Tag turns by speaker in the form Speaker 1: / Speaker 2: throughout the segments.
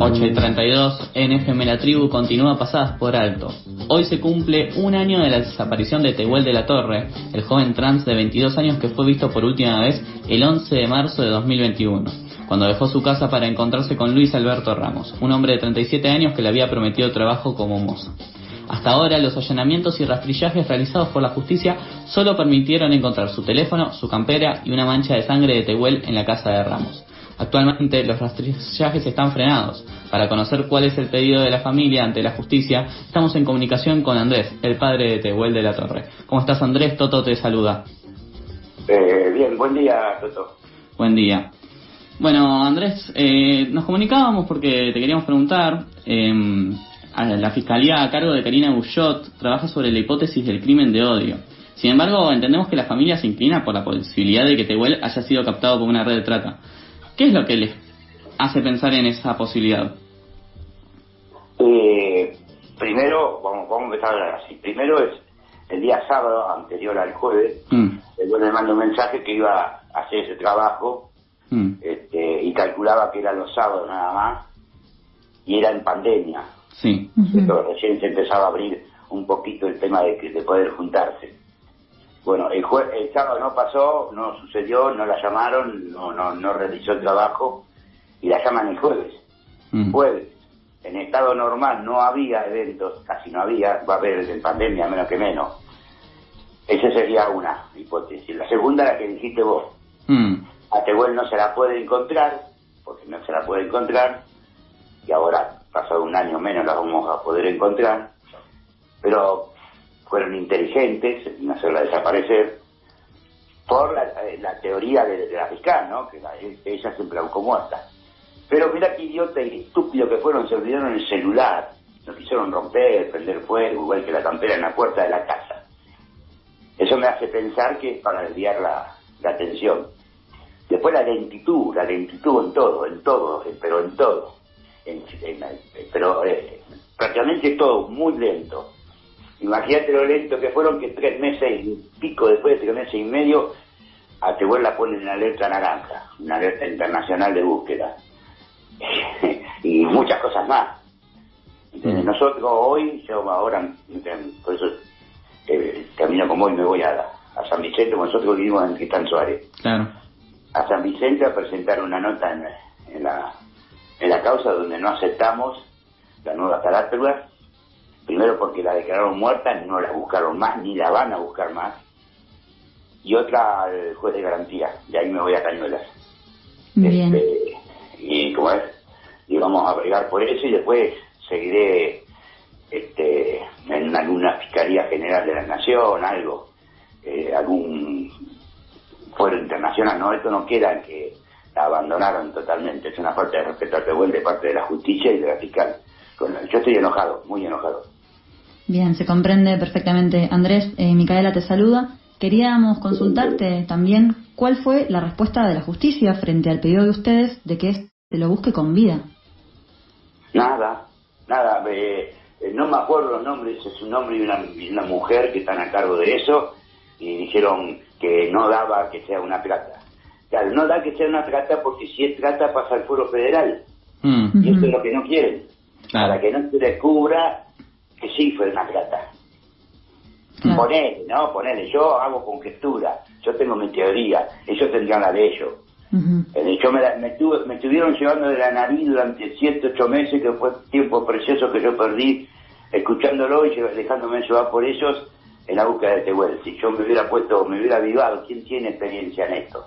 Speaker 1: 8 y 32 en La Tribu continúa pasadas por alto. Hoy se cumple un año de la desaparición de Tehuel de la Torre, el joven trans de 22 años que fue visto por última vez el 11 de marzo de 2021, cuando dejó su casa para encontrarse con Luis Alberto Ramos, un hombre de 37 años que le había prometido trabajo como mozo. Hasta ahora, los allanamientos y rastrillajes realizados por la justicia solo permitieron encontrar su teléfono, su campera y una mancha de sangre de Tehuel en la casa de Ramos. Actualmente los rastrillajes están frenados. Para conocer cuál es el pedido de la familia ante la justicia, estamos en comunicación con Andrés, el padre de Tehuel de la Torre. ¿Cómo estás Andrés? Toto te saluda.
Speaker 2: Eh, bien, buen día Toto.
Speaker 1: Buen día. Bueno, Andrés, eh, nos comunicábamos porque te queríamos preguntar, eh, la Fiscalía a cargo de Karina Bouchot trabaja sobre la hipótesis del crimen de odio. Sin embargo, entendemos que la familia se inclina por la posibilidad de que Tehuel haya sido captado por una red de trata. ¿Qué es lo que les hace pensar en esa posibilidad?
Speaker 2: Eh, primero, vamos, vamos a empezar así. Primero es el día sábado anterior al jueves, mm. el le manda un mensaje que iba a hacer ese trabajo mm. este, y calculaba que era los sábados nada más y era en pandemia.
Speaker 1: Sí.
Speaker 2: recién se empezaba a abrir un poquito el tema de, de poder juntarse. Bueno, el, el sábado no pasó, no sucedió, no la llamaron, no, no, no realizó el trabajo y la llaman el jueves. Mm. Jueves. En estado normal no había eventos, casi no había, va a haber en pandemia menos que menos. Esa sería una hipótesis. La segunda, la que dijiste vos. Mm. A Tehuel no se la puede encontrar, porque no se la puede encontrar, y ahora, pasado un año menos, la vamos a poder encontrar. Pero fueron inteligentes en hacerla desaparecer por la, eh, teoría de, la fiscal, ¿no? Que ella siempre la muerta. Pero mira qué idiota y estúpido que fueron, se olvidaron el celular, lo quisieron romper, prender fuego, igual que la campera en la puerta de la casa. Eso me hace pensar que es para desviar la, atención. Después la lentitud, la lentitud en todo, en todo, pero en todo. pero eh, prácticamente todo muy lento. Imagínate lo lento que fueron que tres meses y pico después de tres meses y medio a Tehuel la ponen en alerta naranja, una alerta internacional de búsqueda. y muchas cosas más. Mm. Nosotros hoy, yo ahora, por eso eh, camino como hoy, me voy a, a San Vicente, nosotros vivimos en Cristán Suárez.
Speaker 1: Claro.
Speaker 2: A San Vicente a presentar una nota en, en, la, en la causa donde no aceptamos la nueva carátula Primero porque la declararon muerta, no la buscaron más, ni la van a buscar más. Y otra, el juez de garantía. Y ahí me voy a Cañuelas.
Speaker 3: Bien.
Speaker 2: Este, y como es, y vamos a bregar por eso y después seguiré este, en alguna Fiscalía General de la Nación, algo, eh, algún fuero internacional. No, esto no queda en que la abandonaron totalmente. Es una falta de respeto al Tehuel de parte de la justicia y de la fiscal. Yo estoy enojado, muy enojado.
Speaker 3: Bien, se comprende perfectamente. Andrés, eh, Micaela te saluda. Queríamos consultarte también cuál fue la respuesta de la justicia frente al pedido de ustedes de que se lo busque con vida.
Speaker 2: Nada, nada. Eh, no me acuerdo los nombres, es un hombre y una, una, mujer que están a cargo de eso y dijeron que no daba que sea una plata. Claro, no da que sea una plata porque si es plata pasa al foro federal. Mm. Y eso es lo que no quieren. Para que no se descubra que sí fue una plata. Ponele, ¿no? Ponele, yo hago conjetura, yo tengo mi teoría, ellos tendrían la de ellos. Eh, yo me, me, me, estuvieron llevando de la nariz durante siete, ocho meses, que fue tiempo precioso que yo perdí escuchándolo y dejándome llevar por ellos en la búsqueda de Tehuel. Si yo me hubiera puesto, me hubiera avivado, ¿quién tiene experiencia en esto?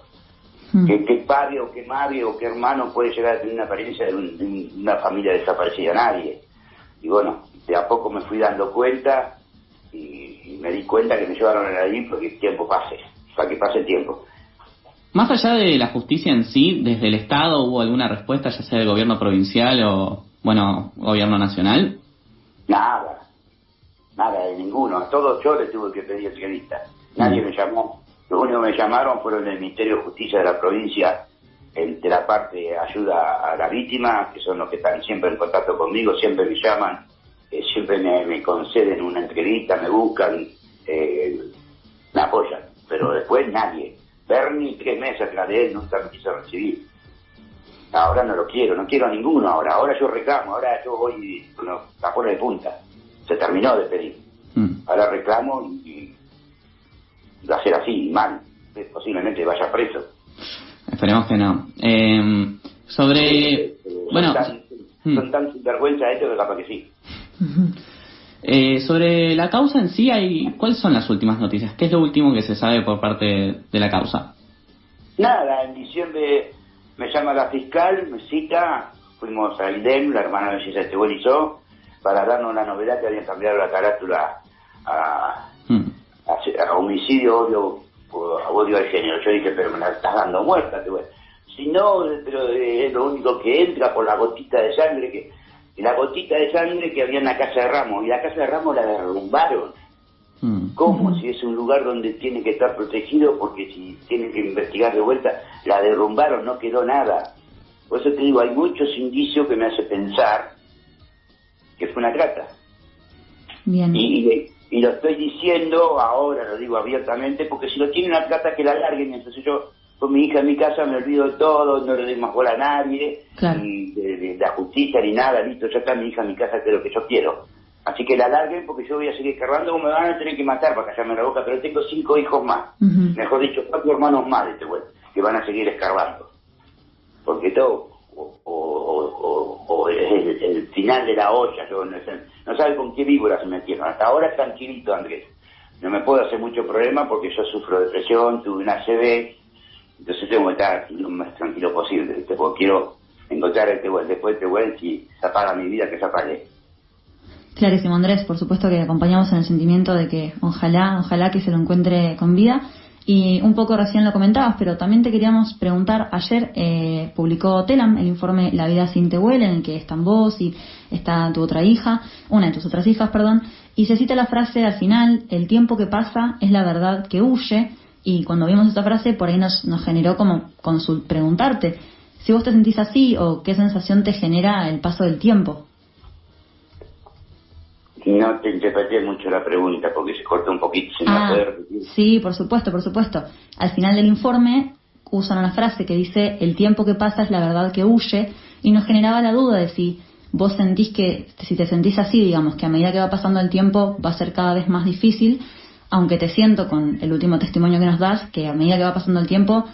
Speaker 2: ¿Qué, padre o qué madre o qué hermano puede llegar a tener una experiencia de, una familia desaparecida? Nadie. Y bueno, de a poco me fui dando cuenta y, me di cuenta que me llevaron a la porque el tiempo pase, para que pase el tiempo.
Speaker 1: Más allá de la justicia en sí, desde el Estado hubo alguna respuesta, ya sea del gobierno provincial o, bueno, gobierno nacional?
Speaker 2: Nada, nada de ninguno. A todos yo les tuve que pedir entrevista. Nadie mm. me llamó. Los únicos que me llamaron fueron del Ministerio de Justicia de la provincia, el, de la parte ayuda a la víctima, que son los que están siempre en contacto conmigo, siempre me llaman siempre me, conceden una entrevista, me buscan, eh, me apoyan, pero después nadie. Bernie, tres meses atrás de él, nunca me quiso recibir. Ahora no lo quiero, no quiero a ninguno ahora. Ahora yo reclamo, ahora yo voy con los tapones de punta. Se terminó de pedir. Mm. Ahora reclamo y, va a ser así, mal. Posiblemente vaya preso.
Speaker 1: Esperemos que no. Em, sobre... bueno...
Speaker 2: Mm. Son tan sinvergüenza esto que capaz que sí.
Speaker 1: Eh, sobre la causa en sí, hay, ¿cuáles son las últimas noticias? ¿Qué es lo último que se sabe por parte de la causa?
Speaker 2: Nada, en diciembre me llama la fiscal, me cita, fuimos a IDEM, la hermana de Gisela Tehuel y yo, para darnos la novedad que habían cambiado la carátula a, hmm. a, homicidio, odio, a odio al género. Yo dije, pero me la estás dando muerta, Tehuel. Si no, pero es lo único que entra por la gotita de sangre que la gotita de sangre que había en la casa de Ramos, y la casa de Ramos la derrumbaron. Mm. ¿Cómo? Si es un lugar donde tiene que estar protegido, porque si tienen que investigar de vuelta, la derrumbaron, no quedó nada. Por eso te digo, hay muchos indicios que me hace pensar que fue una trata.
Speaker 3: Bien.
Speaker 2: Y, y, lo estoy diciendo ahora, lo digo abiertamente, porque si lo tienen una trata que la larguen, entonces yo con mi hija en mi casa me olvido de todo, no le doy más bola a nadie, ni de, la justicia ni nada, listo, ya está mi hija en mi casa, que es lo que yo quiero. Así que la larguen porque yo voy a seguir cargando o me van a tener que matar para callarme la boca, pero tengo cinco hijos más, mejor dicho, cuatro hermanos más de este güey, que van a seguir escarbando. Porque todo, o, es el, final de la olla, yo no, no sabe con qué víbora se metieron. Hasta ahora es tranquilito, Andrés. No me puedo hacer mucho problema porque yo sufro depresión, tuve una CB, entonces tengo que estar lo más tranquilo posible, porque quiero encontrar este web, después este web, si se apaga mi vida, que se apague.
Speaker 3: Clarísimo, Andrés, por supuesto que acompañamos en el sentimiento de que ojalá, ojalá que se lo encuentre con vida. Y un poco recién lo comentabas, pero también te queríamos preguntar, ayer eh, publicó Telam el informe La vida sin Tehuel, en el que están vos y está tu otra hija, una de tus otras hijas, perdón, y se cita la frase al final, el tiempo que pasa es la verdad que huye, y cuando vimos esta frase, por ahí nos, nos generó como consult preguntarte si vos te sentís así o qué sensación te genera el paso del tiempo.
Speaker 2: No te interpreté mucho la pregunta porque se corta un poquito. ¿se
Speaker 3: ah, Sí, por supuesto, por supuesto. Al final del informe usan una frase que dice el tiempo que pasa es la verdad que huye y nos generaba la duda de si vos sentís que, si te sentís así, digamos, que a medida que va pasando el tiempo va a ser cada vez más difícil aunque te siento con el último testimonio que nos das, que a medida que va pasando el tiempo,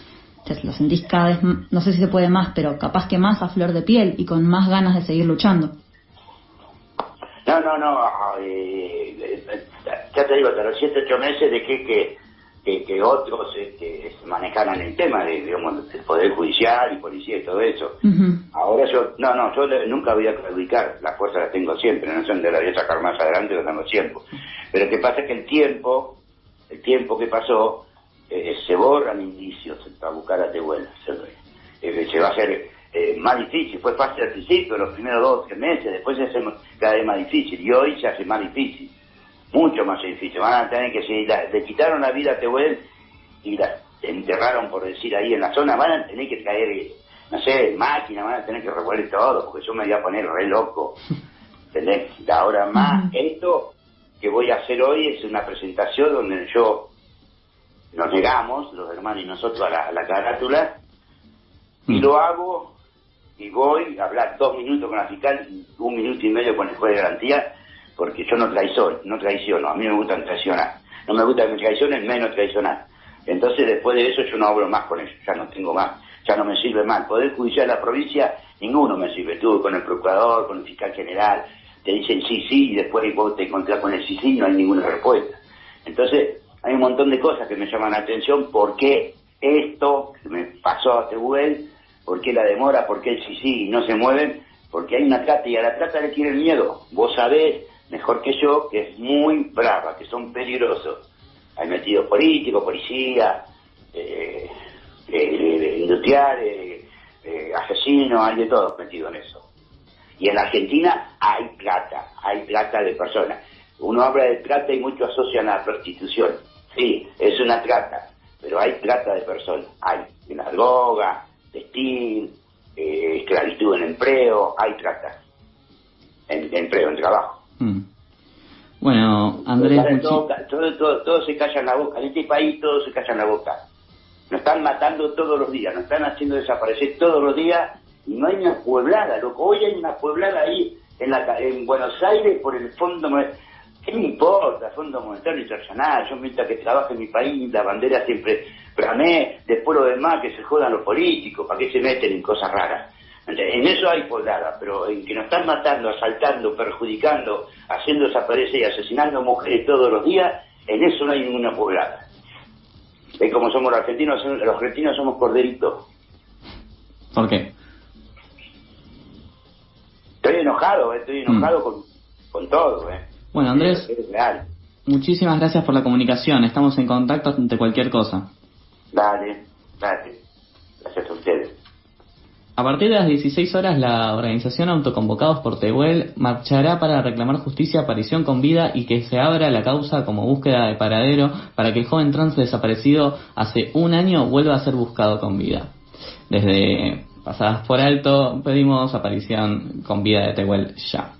Speaker 3: te lo sentís cada vez, no sé si se puede más, pero capaz que más a flor de piel y con más ganas de seguir luchando.
Speaker 2: No, no, no, eh, ya te digo, hasta los 7, 8 meses dejé que que, otros este, manejaran el tema de, digamos, del Poder Judicial y Policía y todo eso. Ahora yo, no, no, yo nunca voy a claudicar, las fuerzas las tengo siempre, no son de la voy a sacar más adelante, lo tengo tiempo. Pero lo que pasa es que el tiempo, el tiempo que pasó, eh, se borran indicios para buscar a Tehuel. Se, eh, se va a hacer eh, más difícil, fue fácil al principio, los primeros dos, tres meses, después se hace cada vez más difícil, y hoy se hace más difícil mucho más difícil. Van a tener que, si le quitaron la vida a Tehuel y la enterraron, por decir, ahí en la zona, van a tener que traer, no sé, máquinas, van a tener que revolver todo, porque yo me voy a poner re loco. ¿Entendés? Ahora más, esto que voy a hacer hoy es una presentación donde yo nos llegamos, los hermanos y nosotros, a la, carátula, y lo hago y voy a hablar dos minutos con la fiscal, un minuto y medio con el juez de garantía, porque yo no traiciono, no traiciono, a mí me gusta traicionar. No me gusta que me traicionen, menos traicionar. Entonces después de eso yo no hablo más con ellos, ya no tengo más, ya no me sirve más. Poder Judicial de la provincia, ninguno me sirve. Estuve con el procurador, con el fiscal general, te dicen sí, sí, y después vos te encontrás con el sí, sí, no hay ninguna respuesta. Entonces hay un montón de cosas que me llaman la atención, ¿por qué esto que me pasó a Tehuel? ¿Por qué la demora? ¿Por qué el sí, sí no se mueven? Porque hay una trata y a la trata le quieren miedo. Vos sabés mejor que yo, que es muy brava, que son peligrosos. Hay metidos políticos, policía, eh, eh, industriales, eh, asesinos, hay de todos metidos en eso. Y en la Argentina hay plata, hay plata de personas. Uno habla de plata y muchos asocian a la prostitución. Sí, es una trata, pero hay plata de personas. Hay en la droga, textil, eh, esclavitud en empleo, hay trata. En, empleo, en trabajo. Mm.
Speaker 1: Bueno, Andrés...
Speaker 2: Todo, todo, se calla en la boca. En este país todo se calla en la boca. Nos están matando todos los días, nos están haciendo desaparecer todos los días no hay una pueblada, loco. Hoy hay una pueblada ahí en, la, en Buenos Aires por el fondo. ¿Qué me importa? Fondo Monetario Internacional. Yo mientras que trabaje en mi país, la bandera siempre mí, Después lo demás, que se jodan los políticos. ¿Para qué se meten en cosas raras? En eso hay poblada, pero en que nos están matando, asaltando, perjudicando, haciendo desaparecer y asesinando mujeres todos los días, en eso no hay ninguna poblada. Es como somos los argentinos, los argentinos somos corderitos.
Speaker 1: ¿Por qué?
Speaker 2: Estoy enojado, eh, estoy enojado con, con, todo. Eh.
Speaker 1: Bueno, Andrés, muchísimas gracias por la comunicación. Estamos en contacto ante cualquier cosa.
Speaker 2: Dale, dale.
Speaker 1: A partir de las 16 horas, la organización Autoconvocados por Tehuel marchará para reclamar justicia, aparición con vida y que se abra la causa como búsqueda de paradero para que el joven trans desaparecido hace un año vuelva a ser buscado con vida. Desde Pasadas por Alto pedimos aparición con vida de Tehuel ya.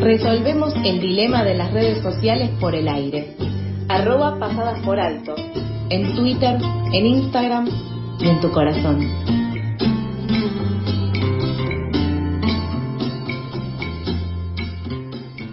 Speaker 4: Resolvemos el dilema de las redes sociales por el aire arroba pasadas por alto, en Twitter, en Instagram y en tu corazón.